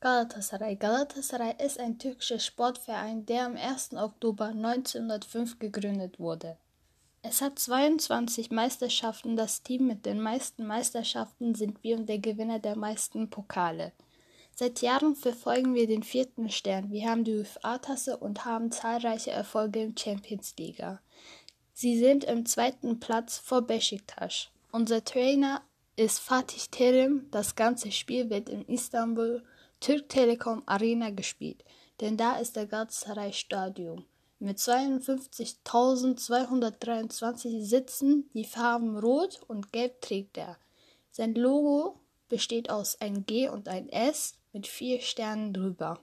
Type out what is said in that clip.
Galatasaray. Galatasaray ist ein türkischer Sportverein, der am 1. Oktober 1905 gegründet wurde. Es hat 22 Meisterschaften. Das Team mit den meisten Meisterschaften sind wir und der Gewinner der meisten Pokale. Seit Jahren verfolgen wir den vierten Stern. Wir haben die UFA-Tasse und haben zahlreiche Erfolge im Champions League. Sie sind im zweiten Platz vor Besiktas. Unser Trainer ist Fatih Terim. Das ganze Spiel wird in Istanbul Türk Telekom Arena gespielt, denn da ist der Galatasaray Stadion mit 52.223 Sitzen. Die Farben Rot und Gelb trägt er. Sein Logo besteht aus ein G und ein S mit vier Sternen drüber.